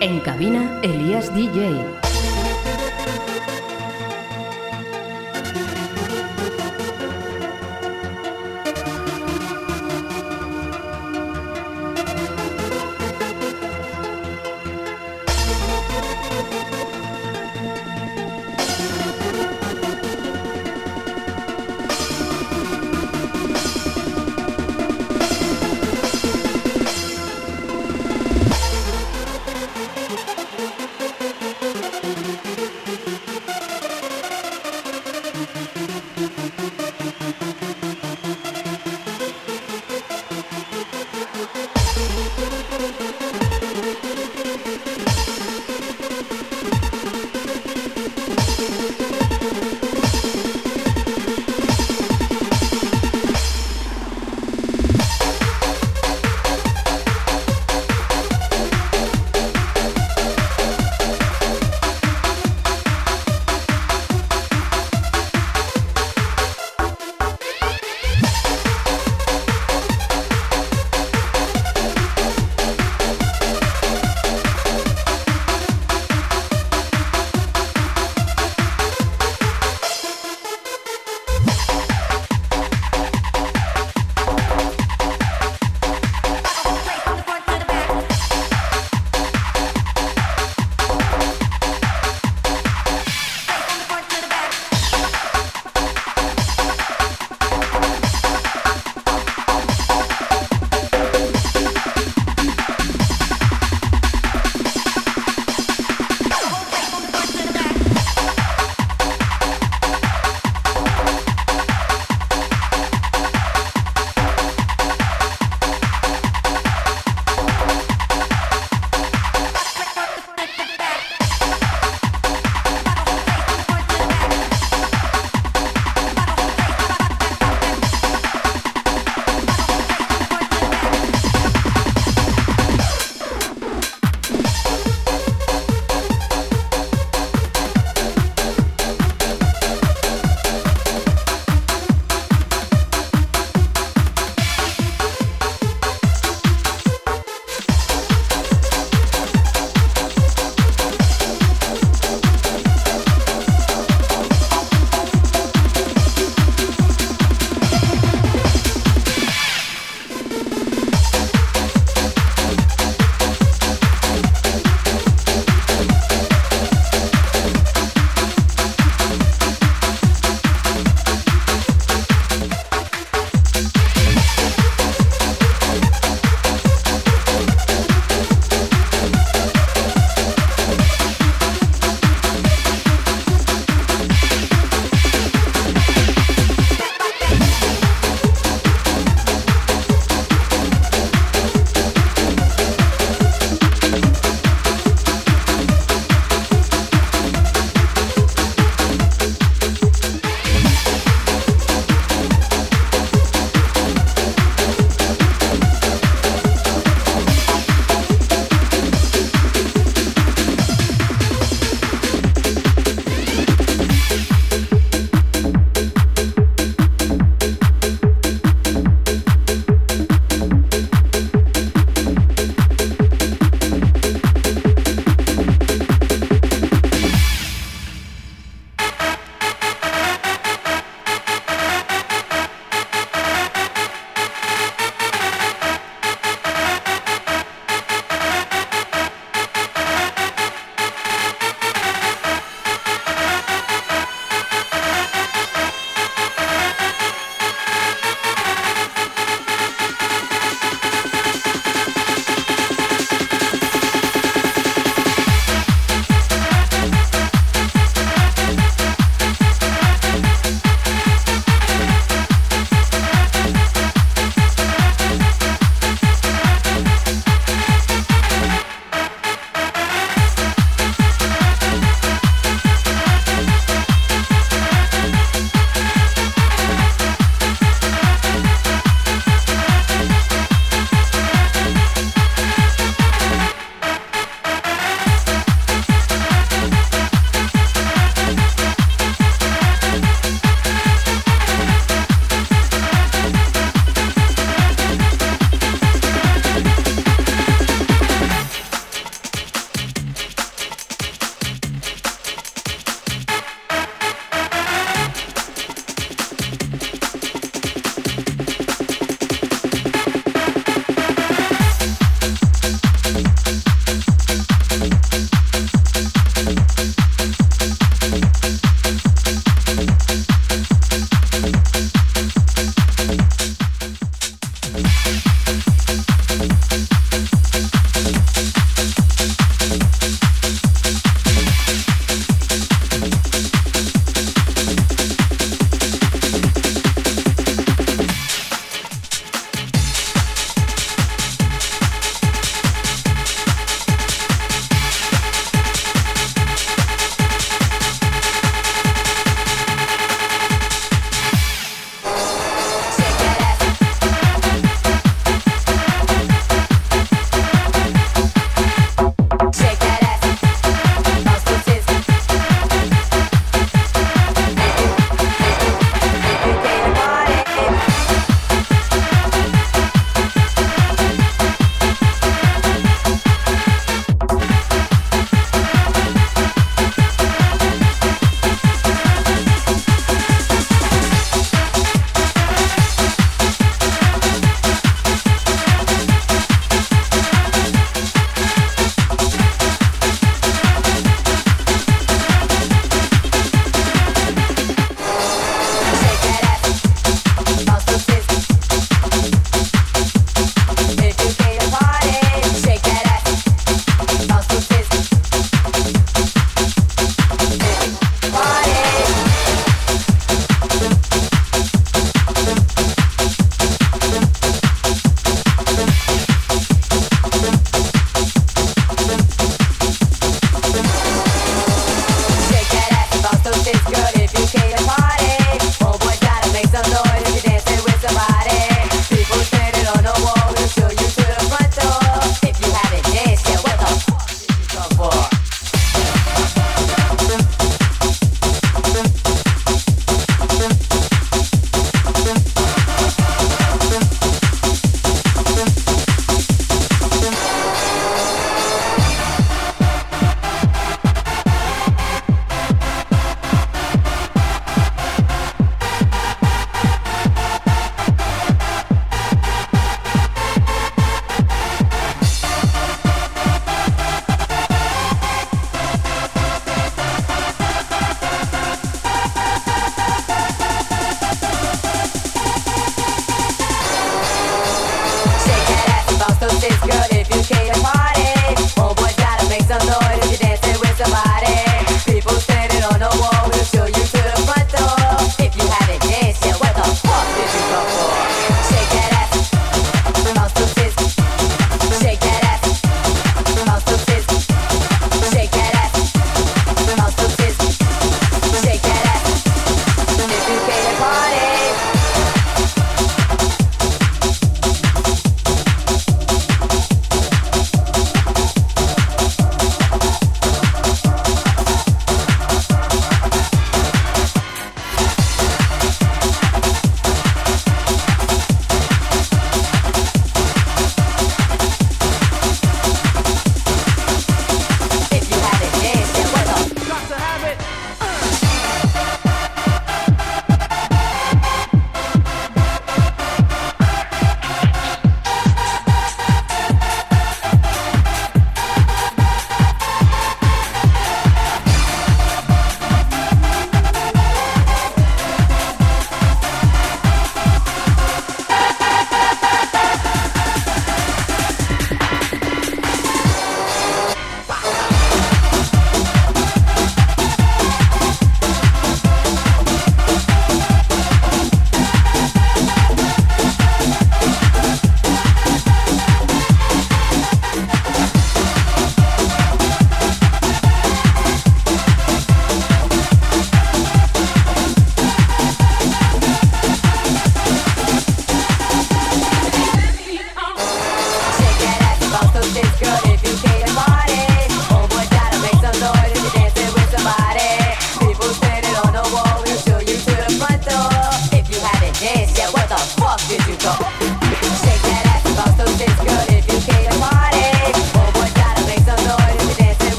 En cabina, Elías DJ.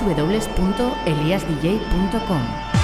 www.eliasdj.com.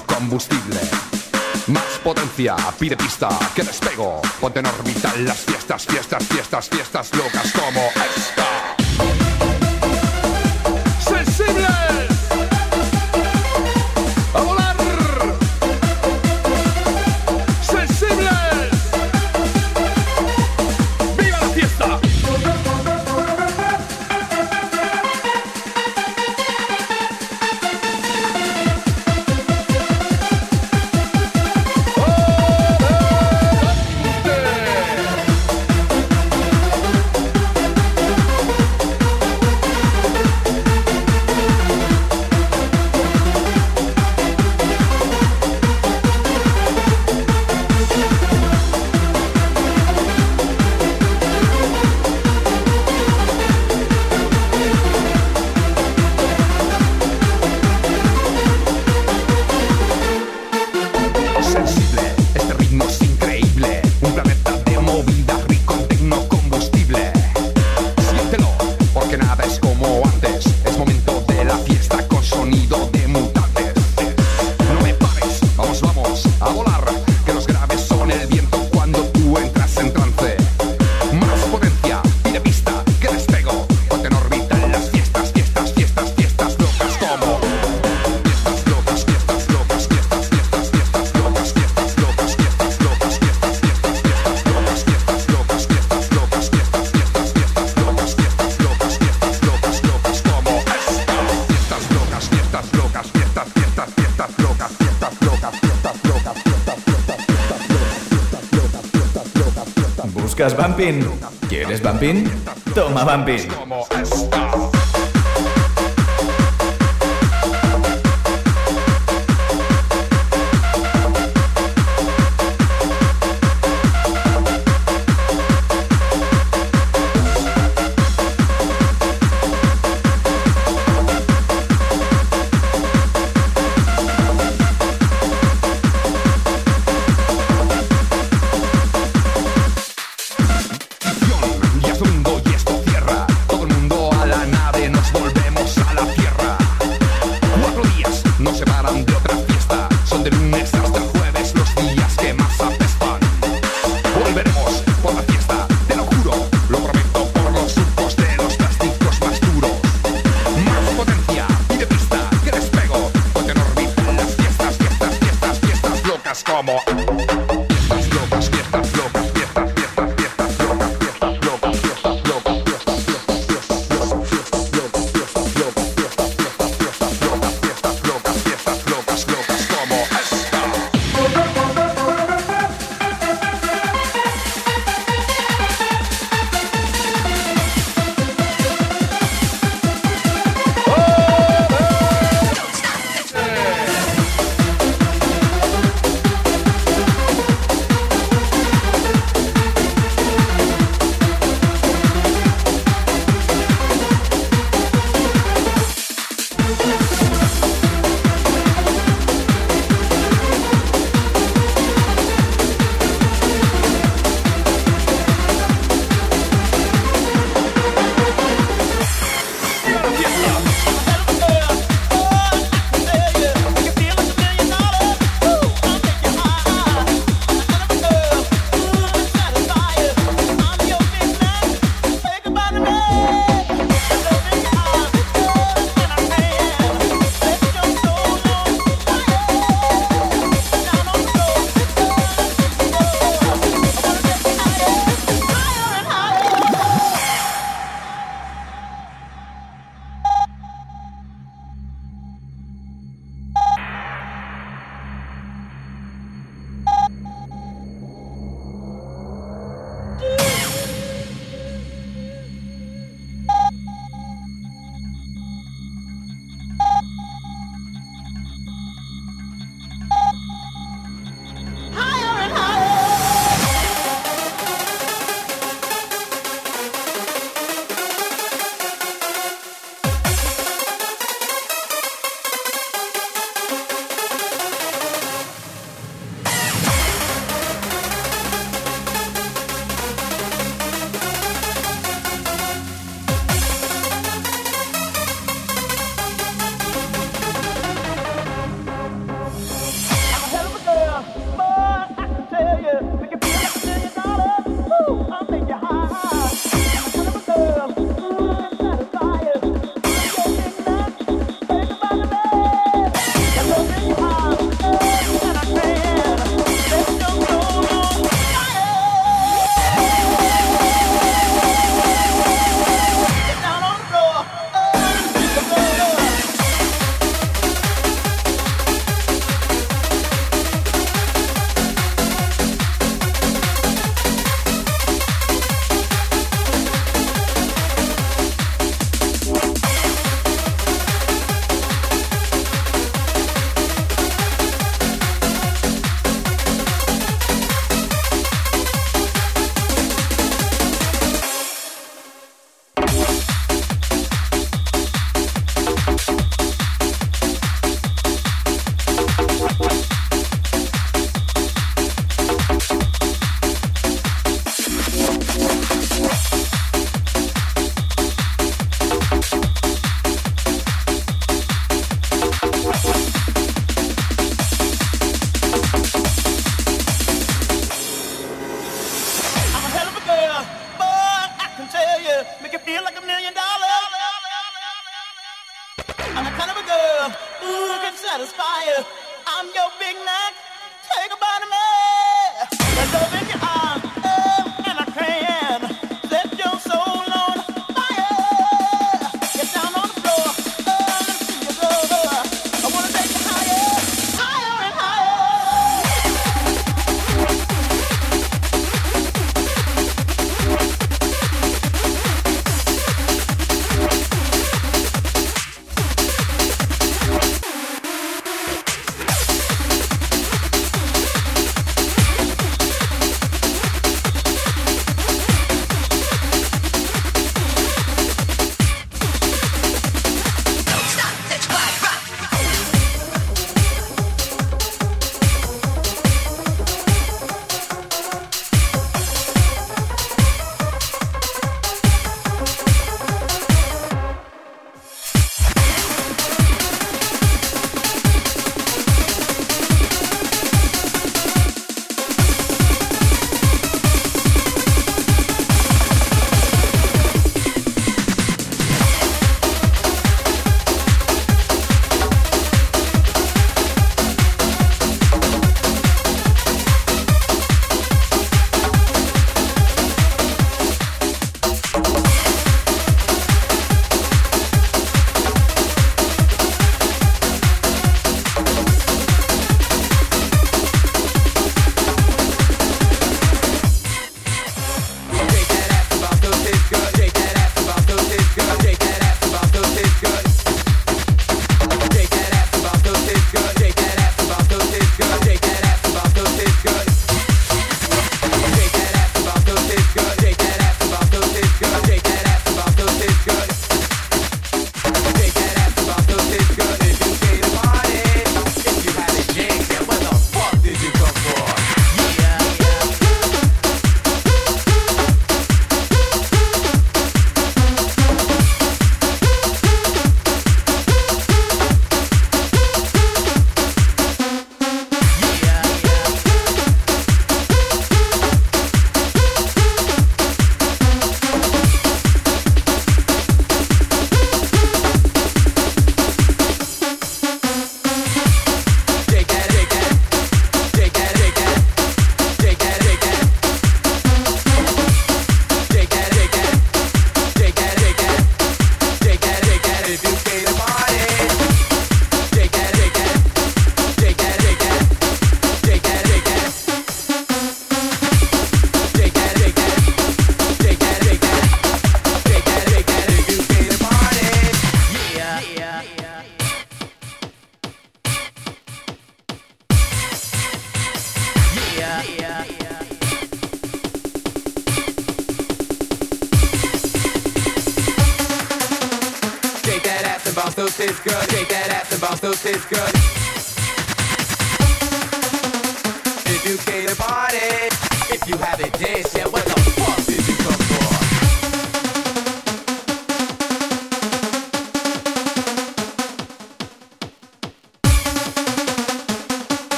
combustible. Más potencia, pide pista, que despego. Ponte en orbital las fiestas, fiestas, fiestas, fiestas locas como es.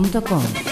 gmail.com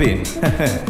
Bumping.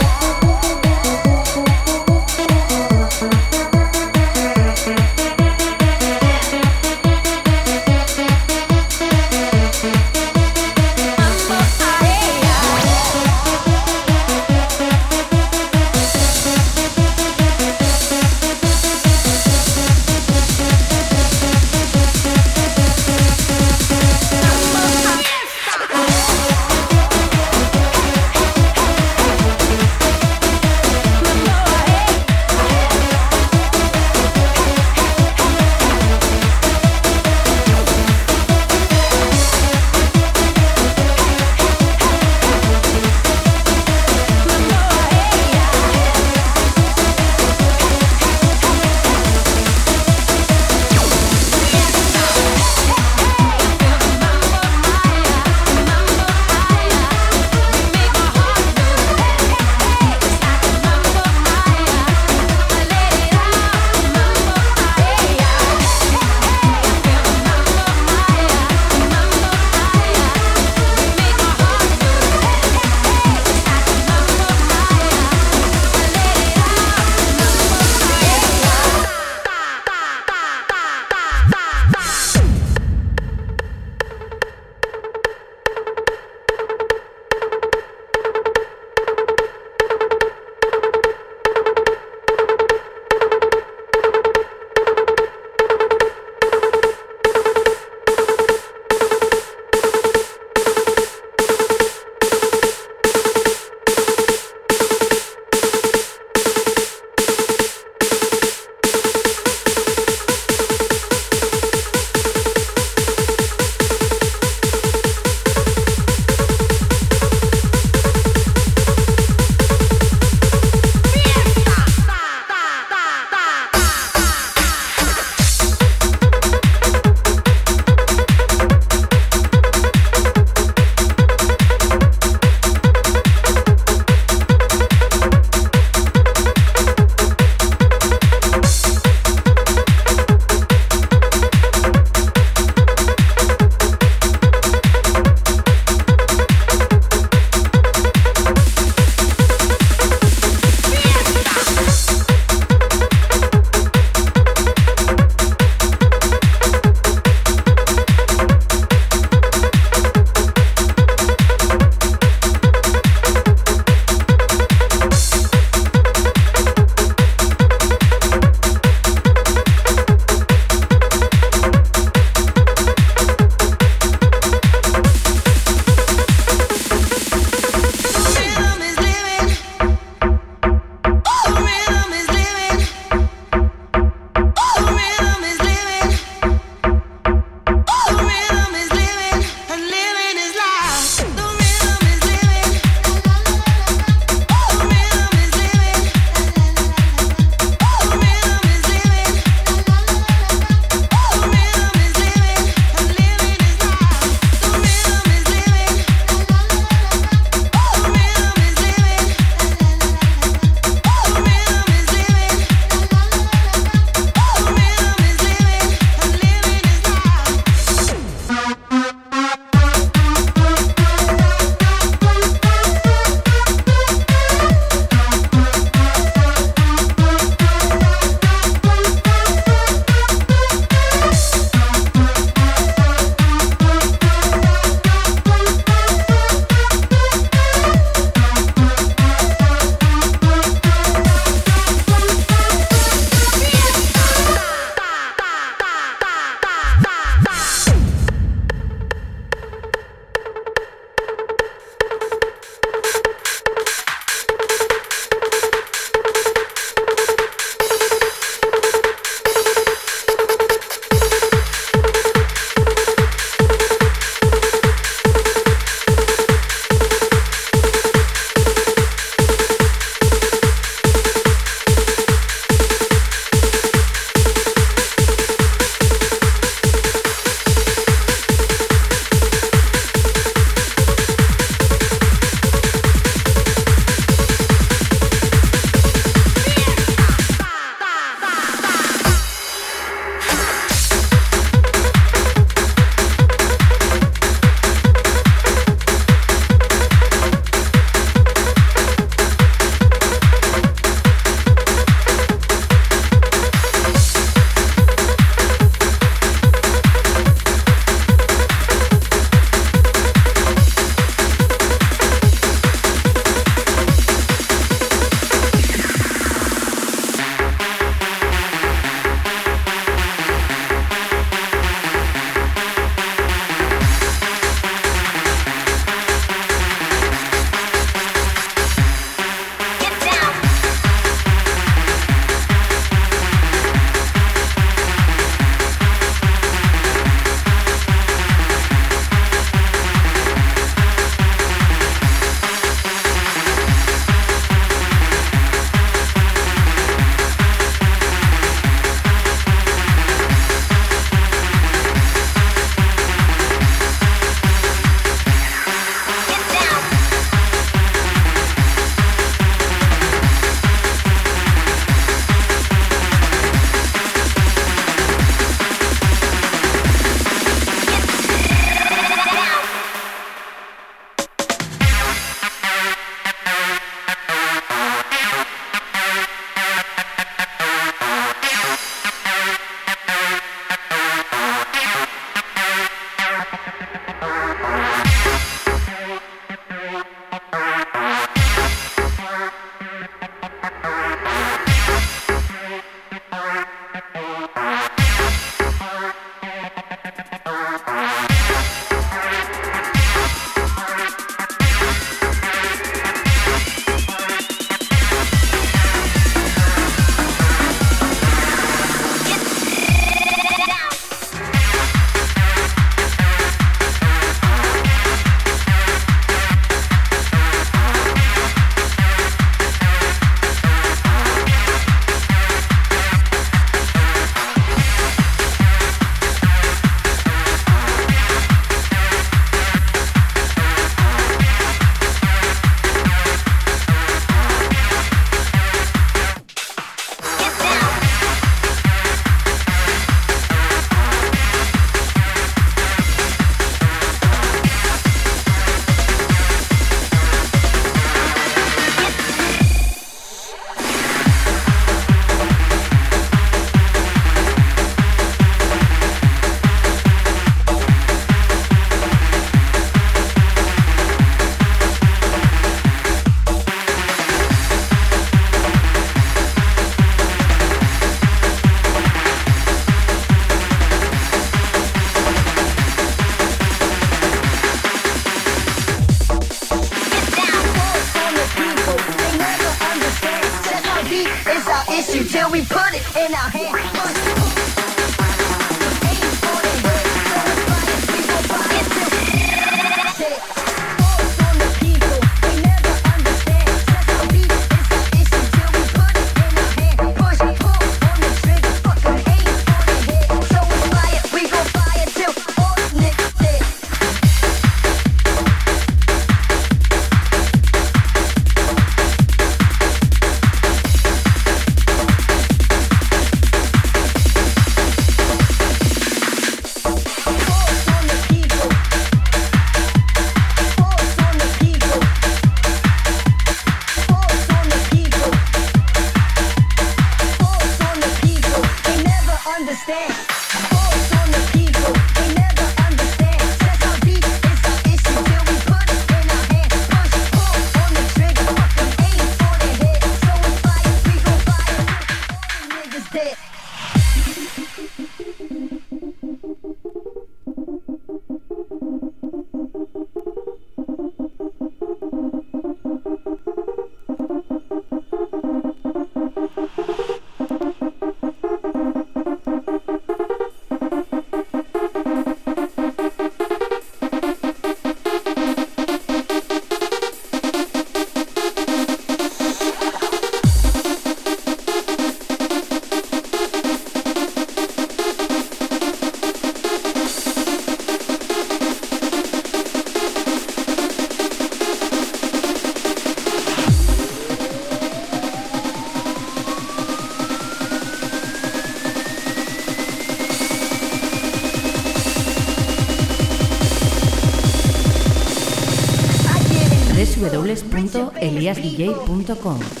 mariasguilley.com.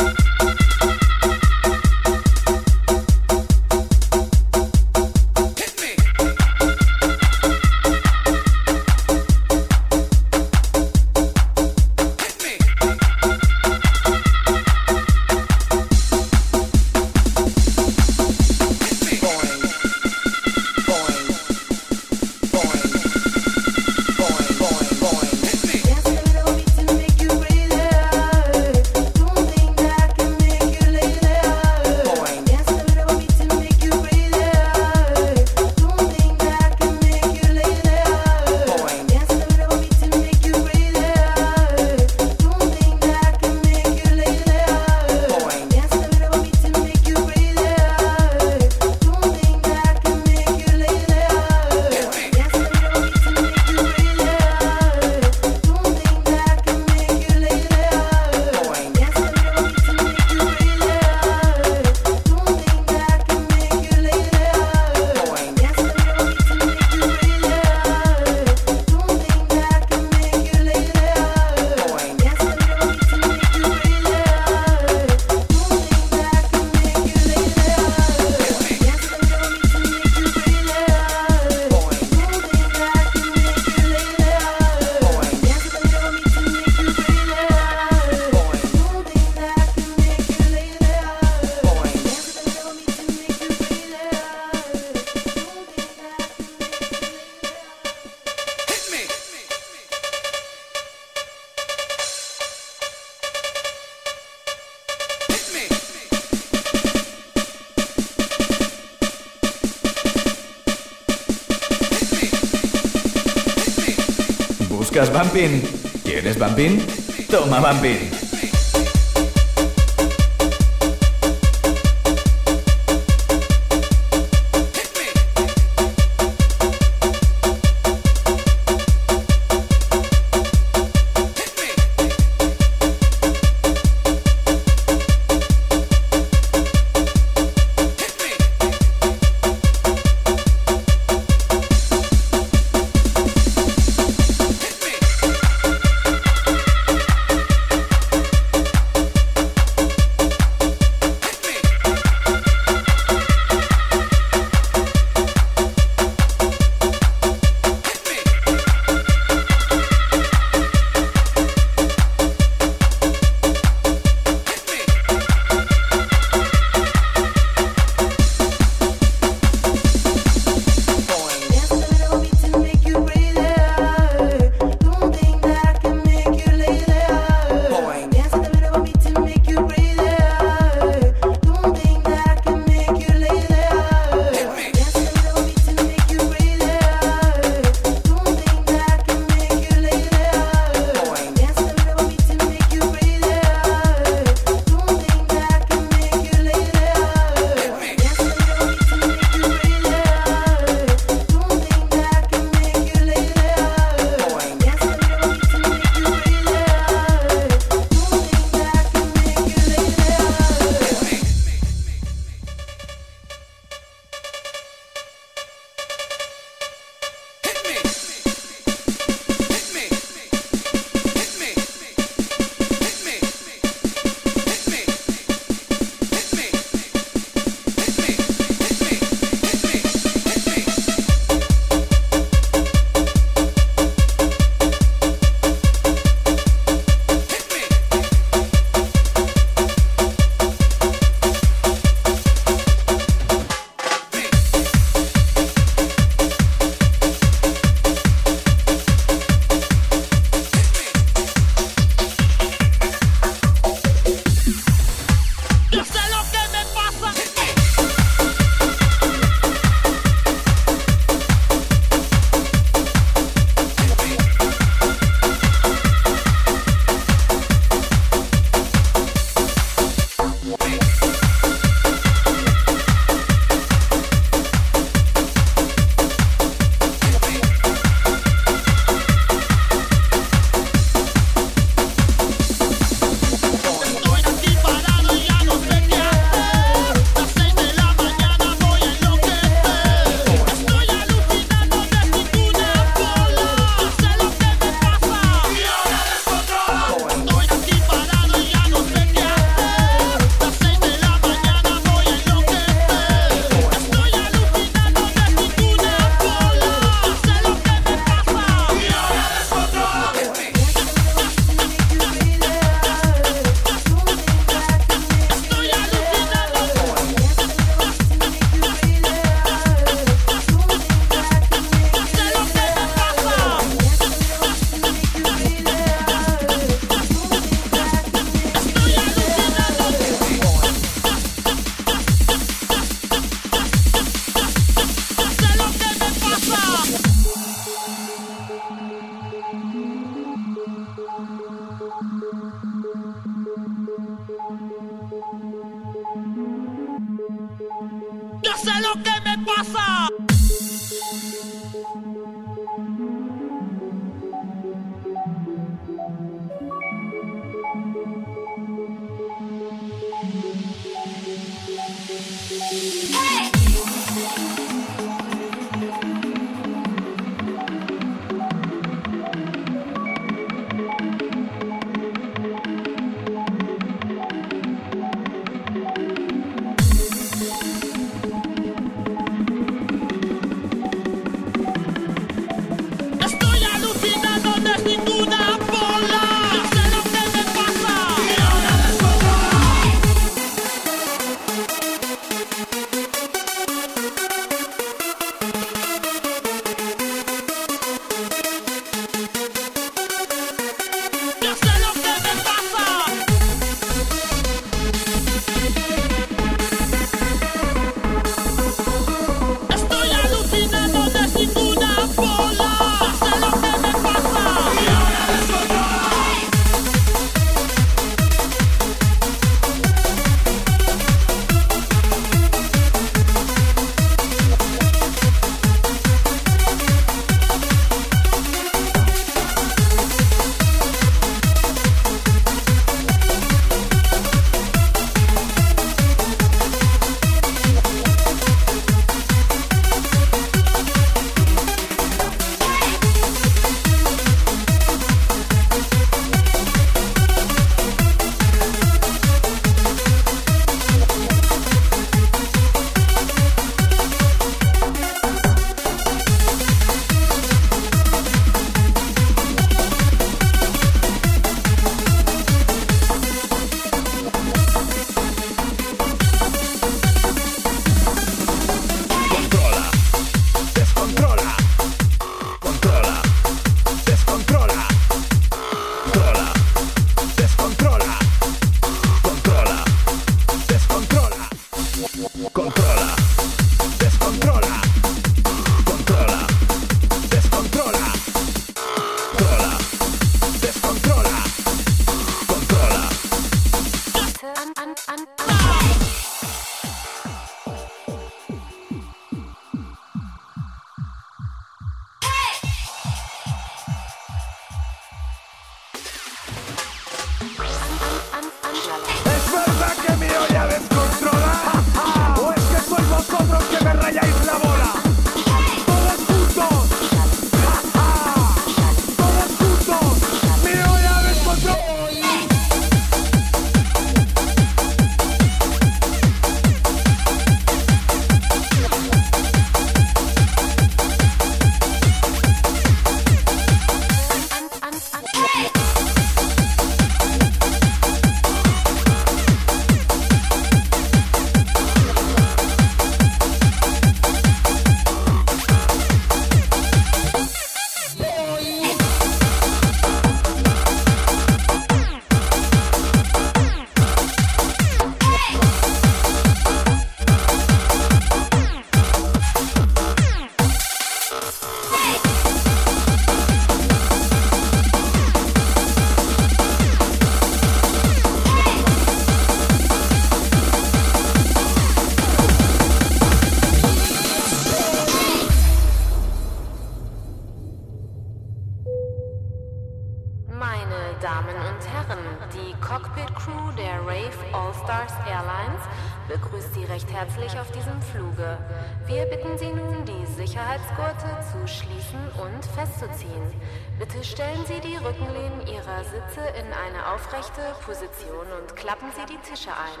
Sitzposition und klappen Sie die Tische ein.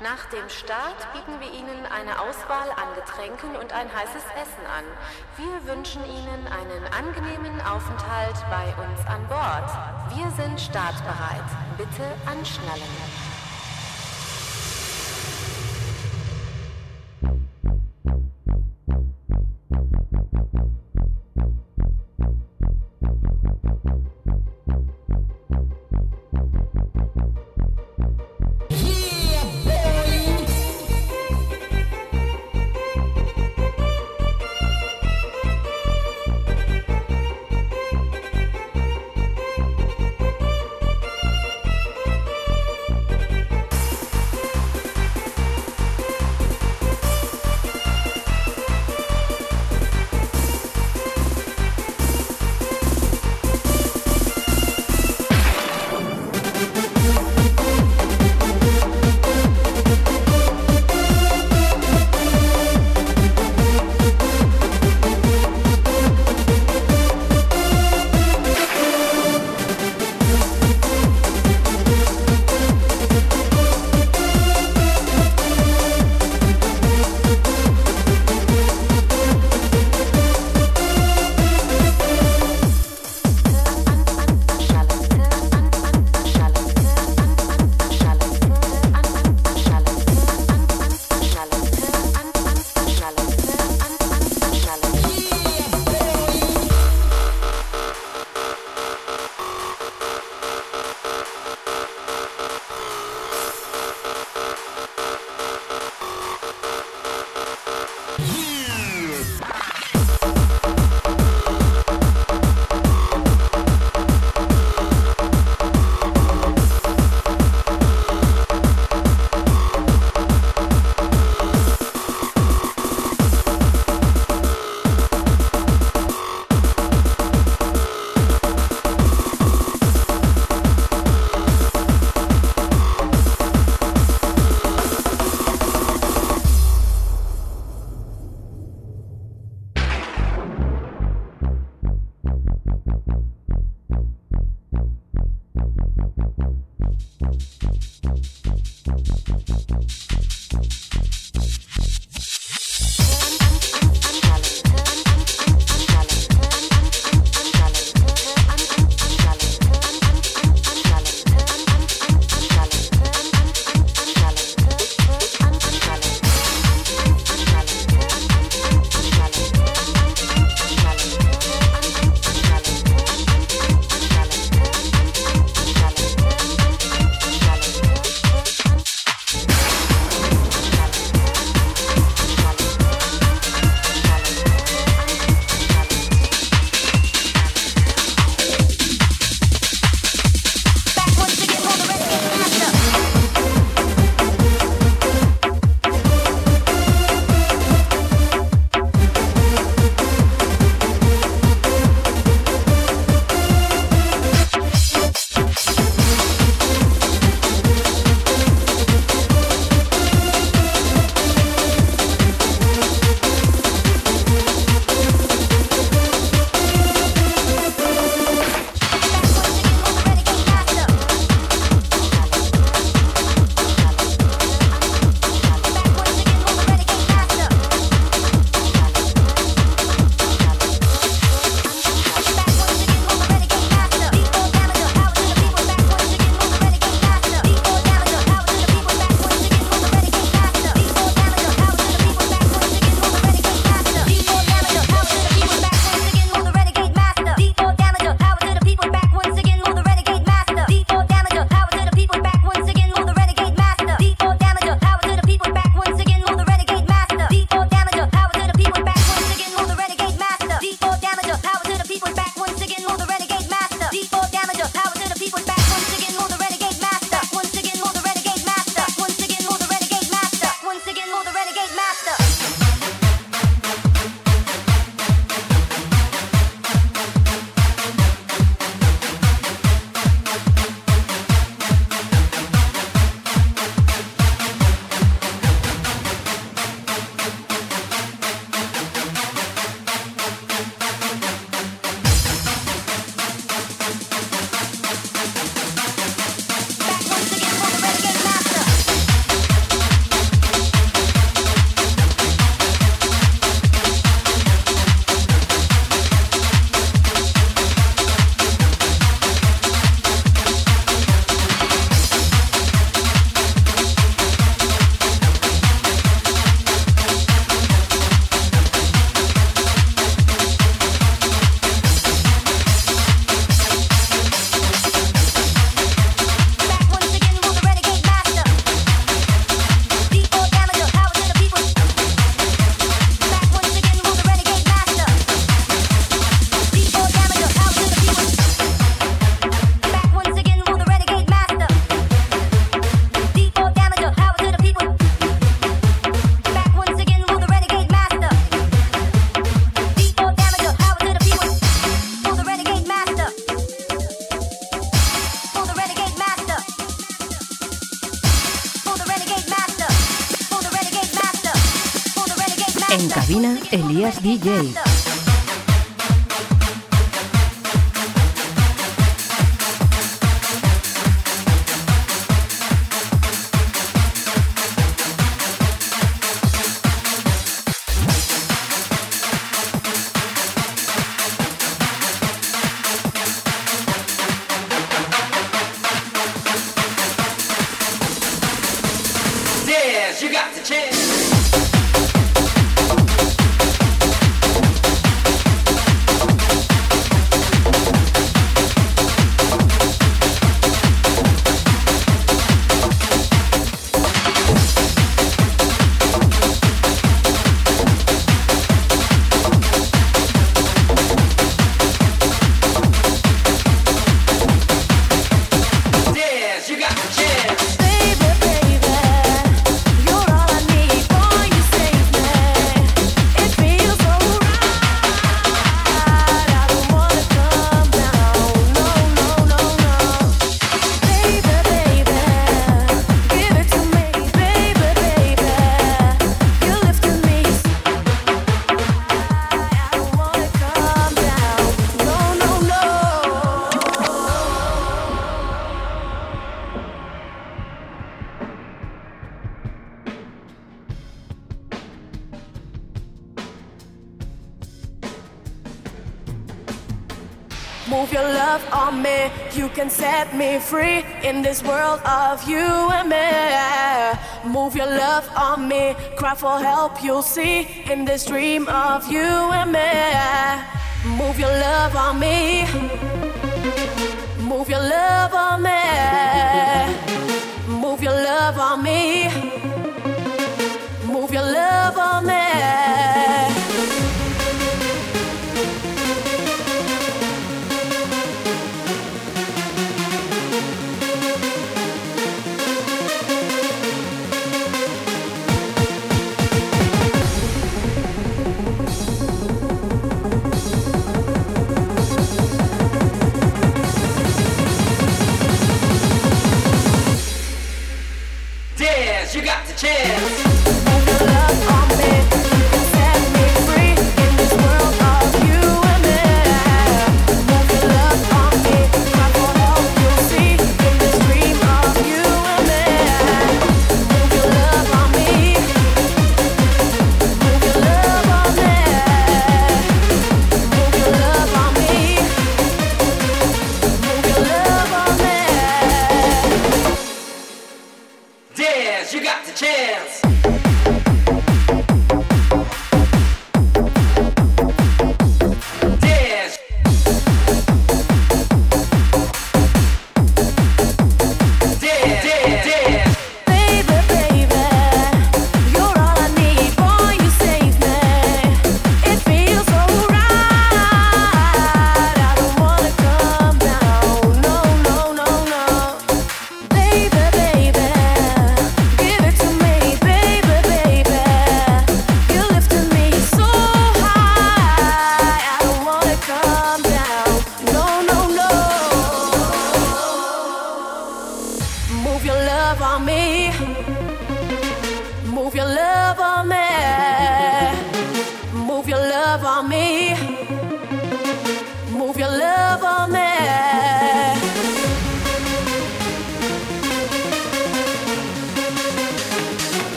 Nach dem Start bieten wir Ihnen eine Auswahl an Getränken und ein heißes Essen an. Wir wünschen Ihnen einen angenehmen Aufenthalt bei uns an Bord. Wir sind startbereit. Bitte anschnallen. DJ. Can set me free in this world of you and me. Move your love on me, cry for help, you'll see in this dream of you and me. Move your love on me, move your love on me, move your love on me,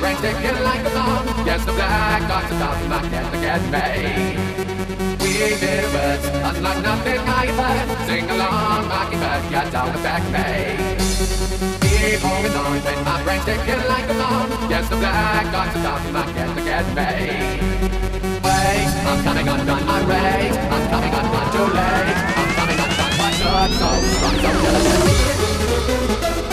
brain's ticking like a bomb. Yes, the black dots are talking like get to get me. We did words, unlike nothing I've heard. Sing along, mockingbird, get down the back me. Keep moving on, when my brain's ticking like a bomb. Yes, the black dots are talking like get to get me. Wait, I'm coming undone my race. I'm coming undone too late. I'm coming undone my good so strong, so diligent.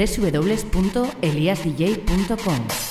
www.eliasdj.com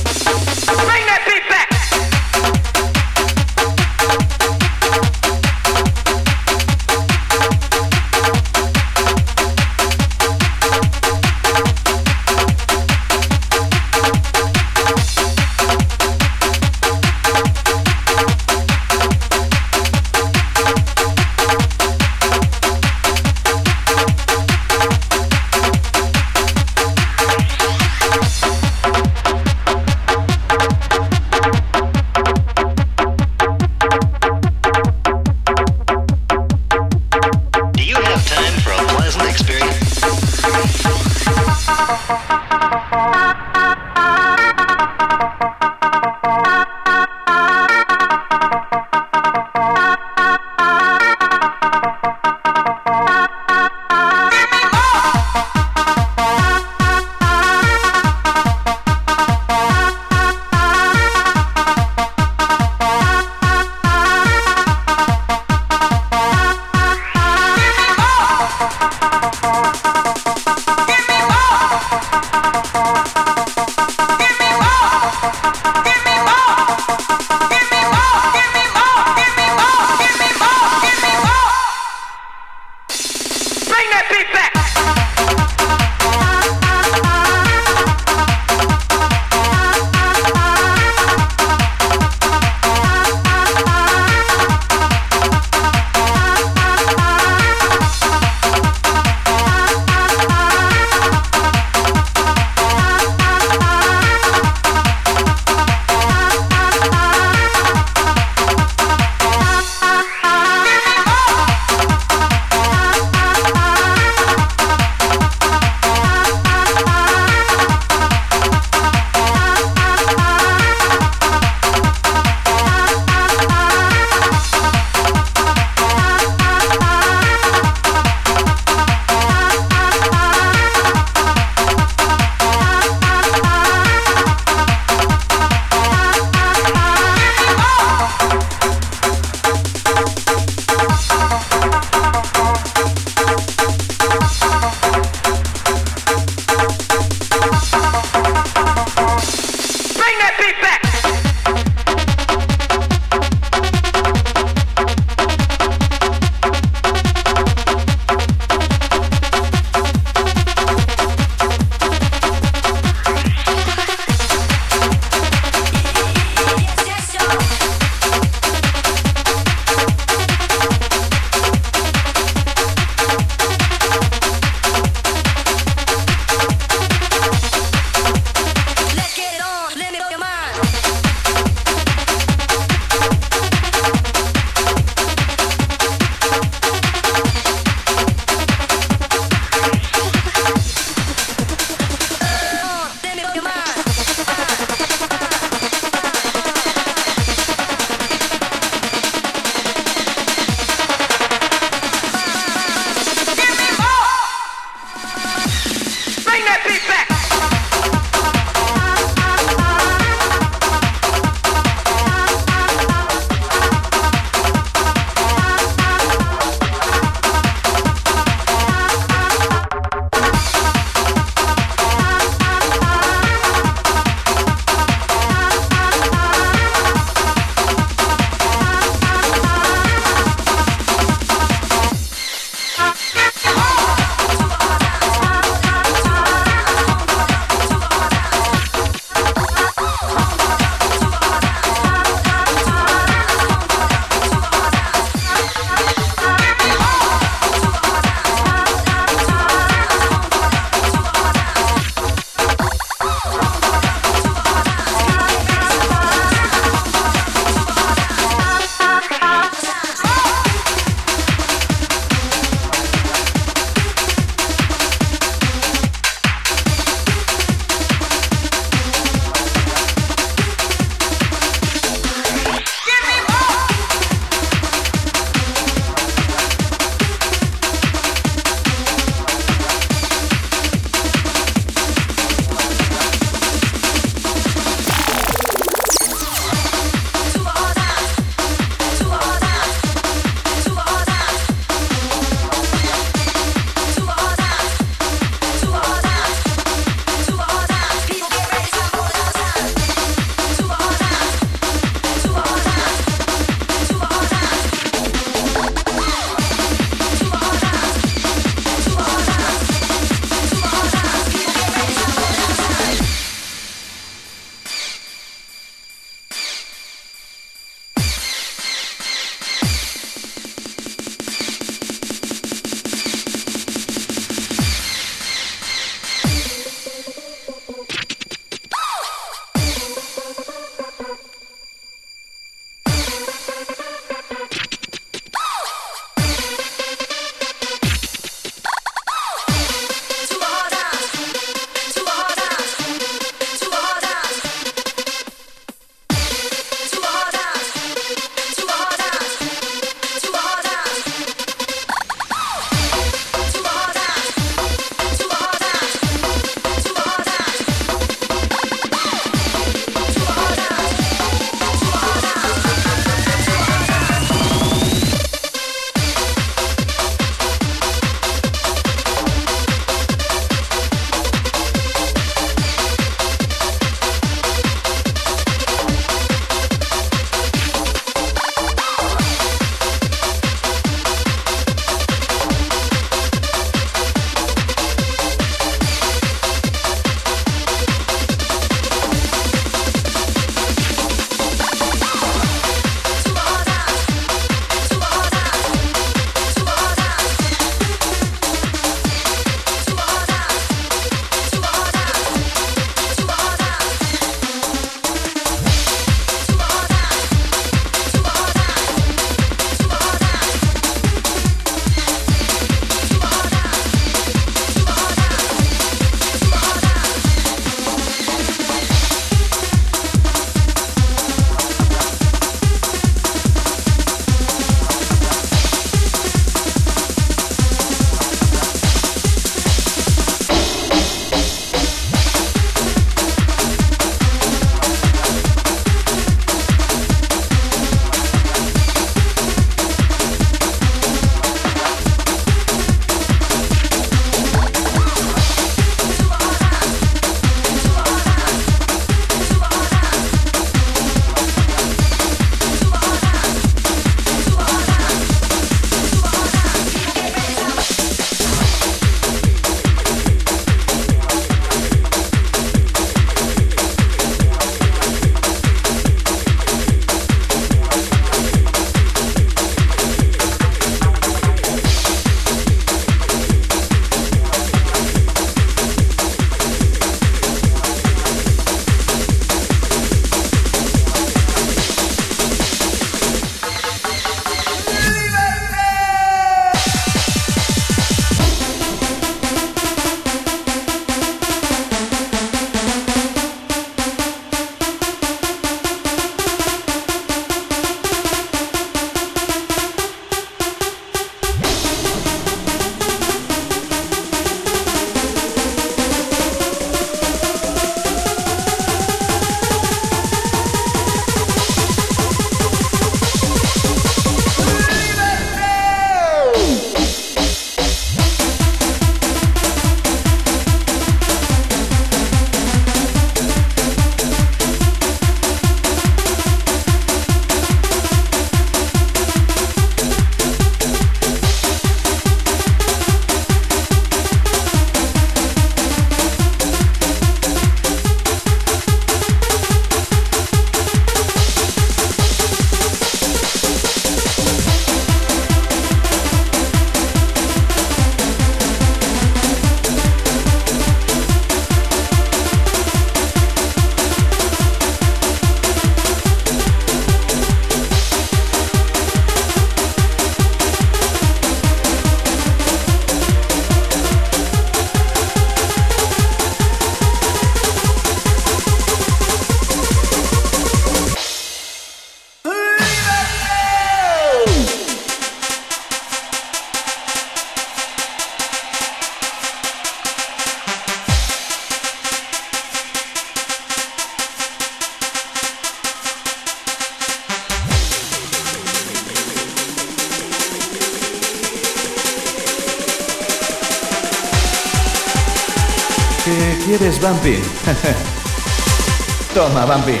Toma, Bambi.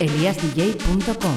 eliasdj.com.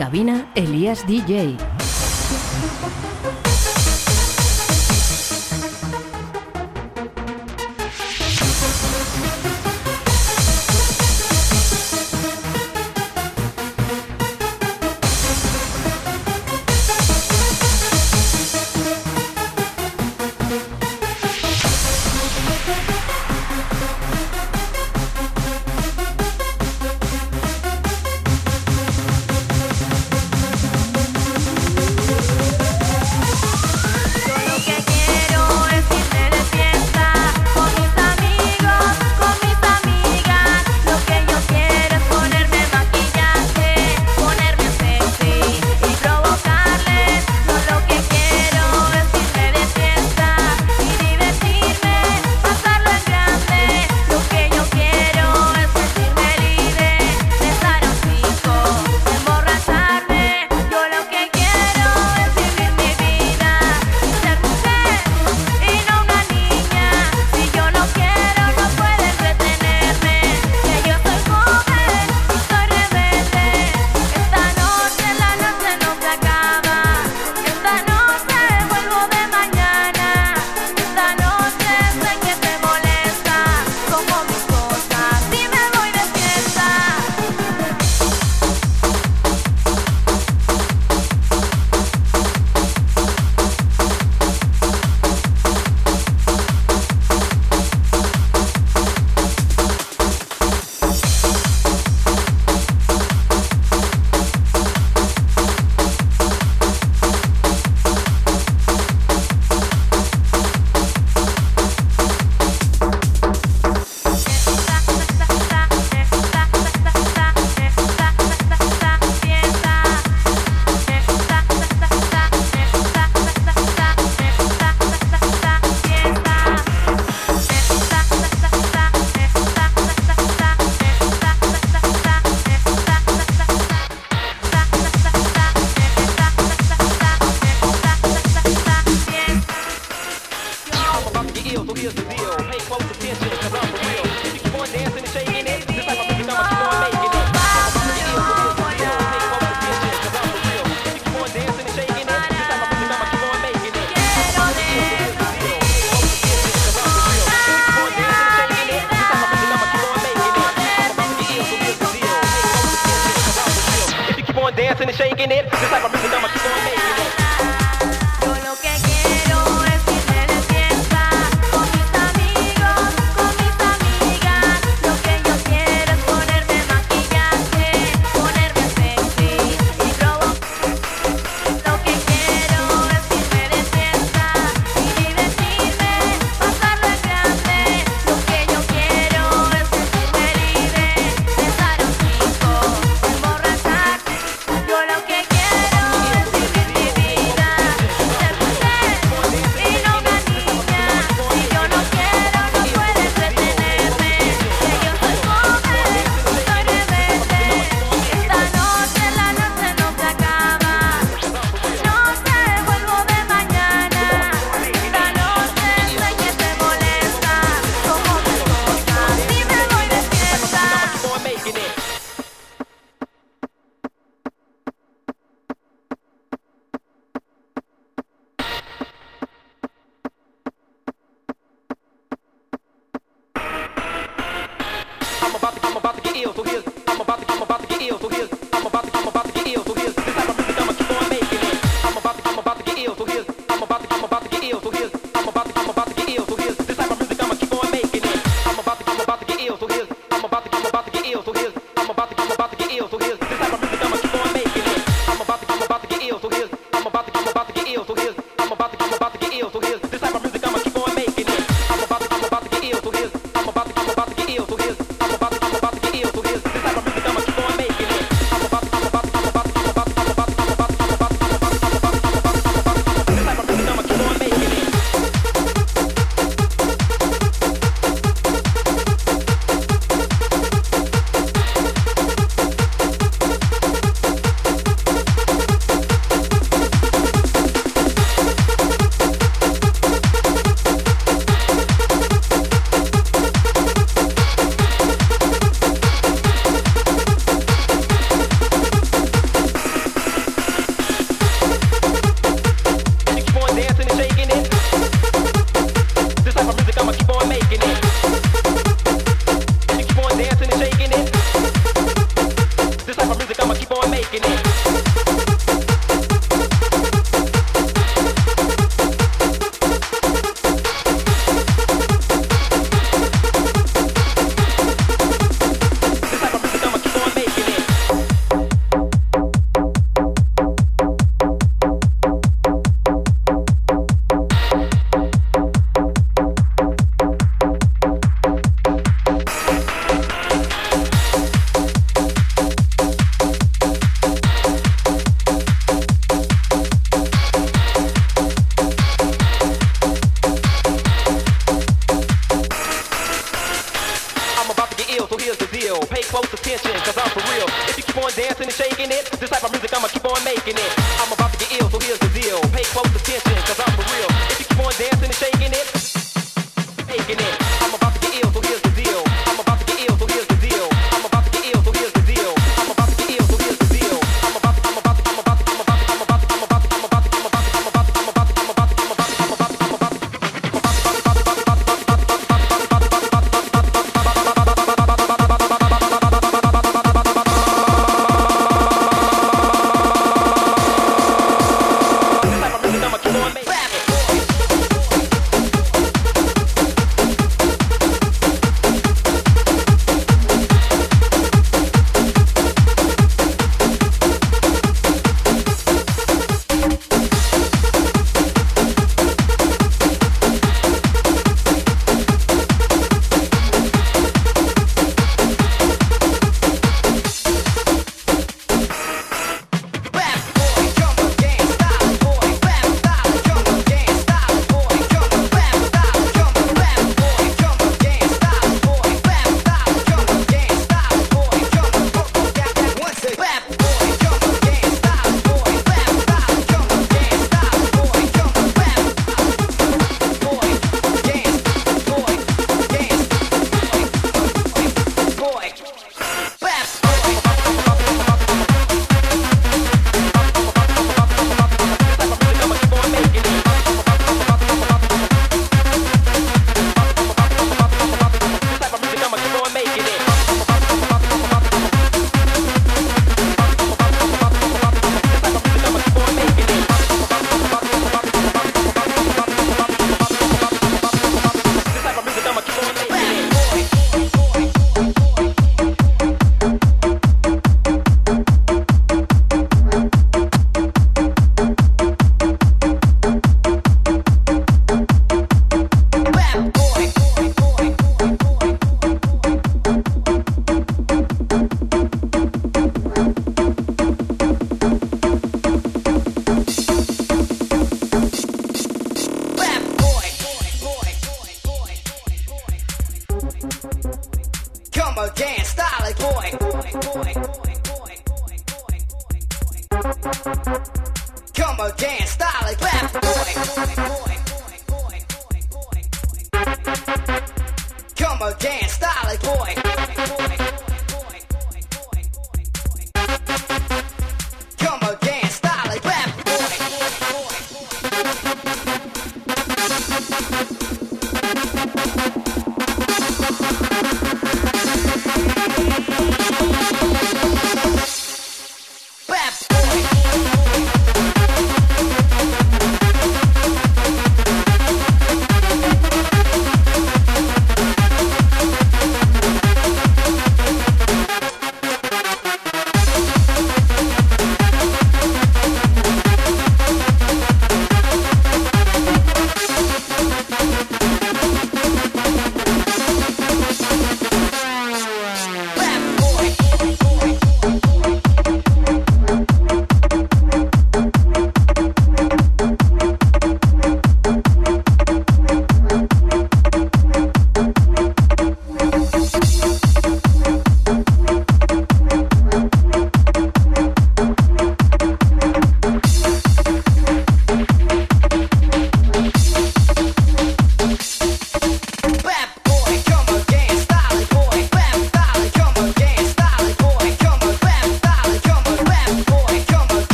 cabina, Elías DJ.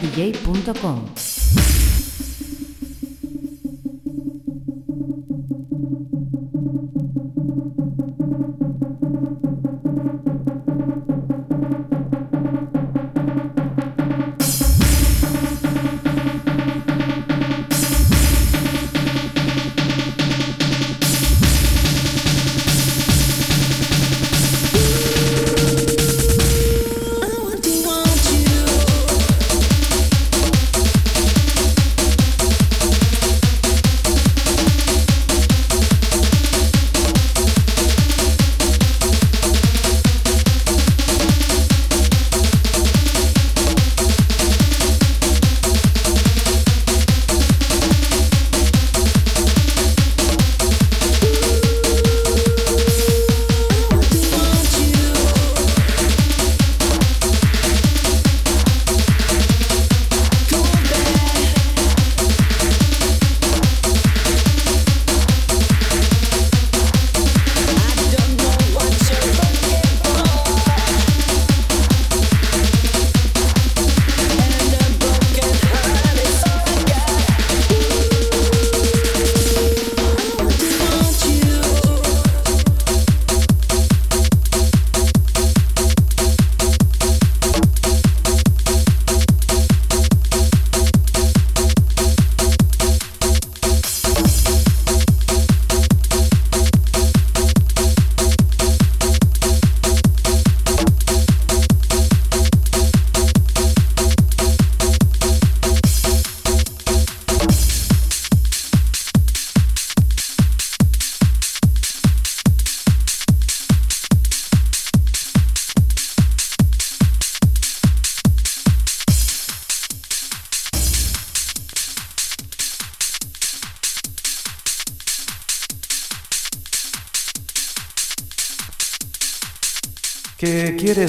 djsdj.com.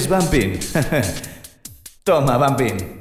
Bumping. Toma, Bumping.